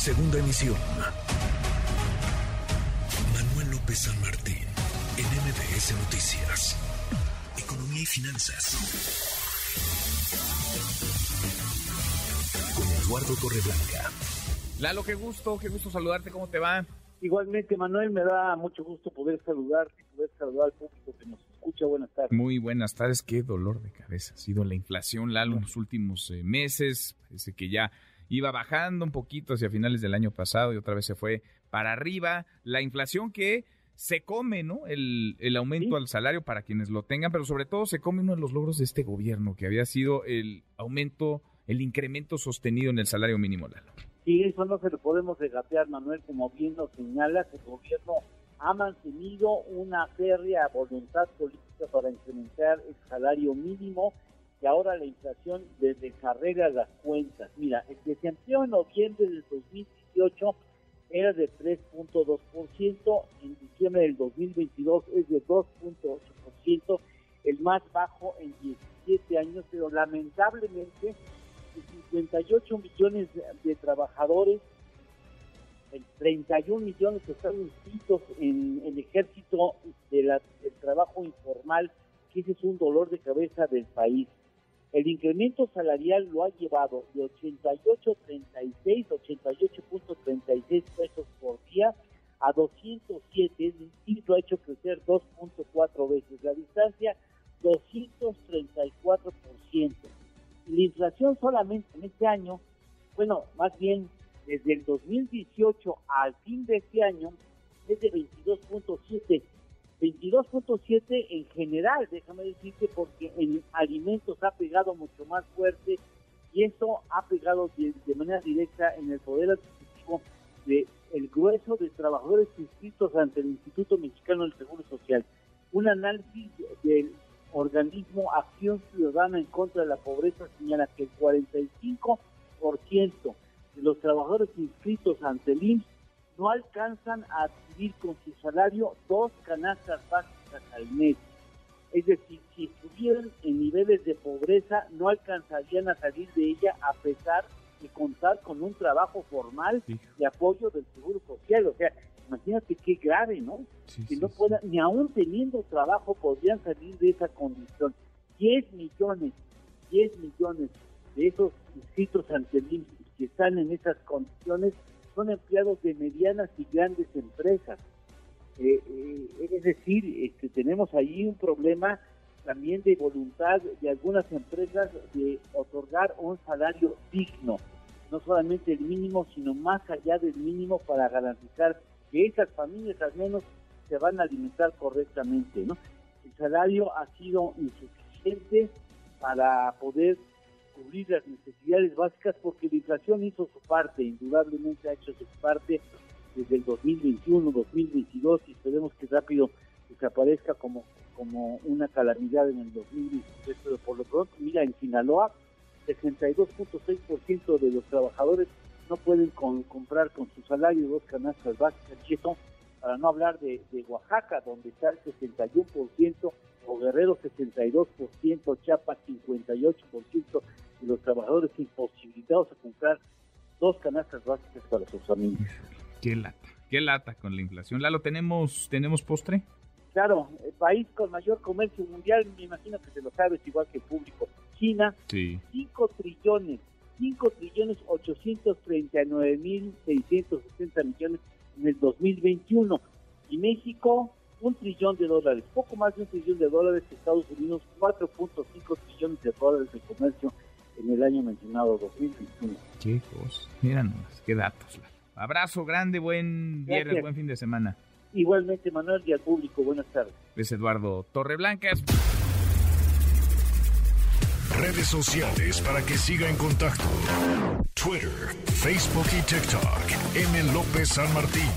Segunda emisión. Manuel López San Martín, en MBS Noticias. Economía y finanzas. Con Eduardo Torreblanca. Lalo, qué gusto, qué gusto saludarte, ¿cómo te va? Igualmente, Manuel, me da mucho gusto poder saludarte y poder saludar al público que nos escucha. Buenas tardes. Muy buenas tardes. Qué dolor de cabeza ha sido la inflación, Lalo, en los últimos eh, meses. Parece que ya iba bajando un poquito hacia finales del año pasado y otra vez se fue para arriba. La inflación que se come, ¿no? El, el aumento al salario para quienes lo tengan, pero sobre todo se come uno de los logros de este gobierno, que había sido el aumento, el incremento sostenido en el salario mínimo, Lalo. Sí, eso no se lo podemos regatear, Manuel, como bien lo señala, el gobierno ha mantenido una férrea voluntad política para incrementar el salario mínimo y ahora la inflación desarregla las cuentas. Mira, el desempleo en noviembre del 2018 era de 3.2%, en diciembre del 2022 es de 2.8%, el más bajo en 17 años, pero lamentablemente 58 millones de, trabajadores, 31 millones están inscritos en el ejército del trabajo informal, que ese es un dolor de cabeza del país. El incremento salarial lo ha llevado de 88.36, 88.36 pesos por día a 207, es decir, lo ha hecho crecer 2.4 veces. La distancia, 234% la inflación solamente en este año, bueno, más bien desde el 2018 al fin de este año, es de 22.7. 22.7 en general, déjame decirte, porque en alimentos ha pegado mucho más fuerte y eso ha pegado de, manera directa en el poder adquisitivo de el grueso de trabajadores inscritos ante el Instituto Mexicano del Seguro Social. Un análisis del organismo Acción Ciudadana en contra de la Pobreza señala que el 45% de los trabajadores inscritos ante el IMSS no alcanzan a adquirir con su salario dos canastas básicas al mes. Es decir, si estuvieran en niveles de pobreza, no alcanzarían a salir de ella a pesar de contar con un trabajo formal de apoyo del Seguro Social. O sea, Imagínate qué grave, ¿no? que no puedan, ni aún teniendo trabajo, podrían salir de esa condición. 10 millones, 10 millones de esos inscritos ante el que están en esas condiciones son empleados de medianas y grandes empresas. Eh, eh, es decir, que tenemos ahí un problema también de voluntad de algunas empresas de otorgar un salario digno, no solamente el mínimo, sino más allá del mínimo para garantizar que esas familias al menos se van a alimentar correctamente, ¿no? El salario ha sido insuficiente para poder cubrir las necesidades básicas porque la inflación hizo su parte, indudablemente ha hecho su parte desde el 2021, 2022 y esperemos que rápido desaparezca como, como una calamidad en el 2023, pero por lo pronto, mira, en Sinaloa, 62.6% de los trabajadores no pueden comprar con su salario dos canastas básicas, y para no hablar de, Oaxaca, donde está el 61%, o Guerrero 62%, Chiapas 58%, y los trabajadores imposibilitados a comprar dos canastas básicas para sus familias. Qué lata, qué lata con la inflación. Lalo, ¿tenemos, ¿tenemos postre? Claro, el país con mayor comercio mundial, me imagino que se lo sabes igual que el público. China, sí. 5 trillones 5 trillones 839 mil 660 millones en el 2021 y México un trillón de dólares, poco más de un trillón de dólares, Estados Unidos 4.5 trillones de dólares de comercio en el año mencionado 2021. Qué cosa, mira nomás, qué datos. Abrazo grande, buen viernes, buen fin de semana. Igualmente, Manuel, y al público, buenas tardes. Es Eduardo Torreblancas redes sociales para que siga en contacto: Twitter, Facebook y TikTok. M. López San Martín.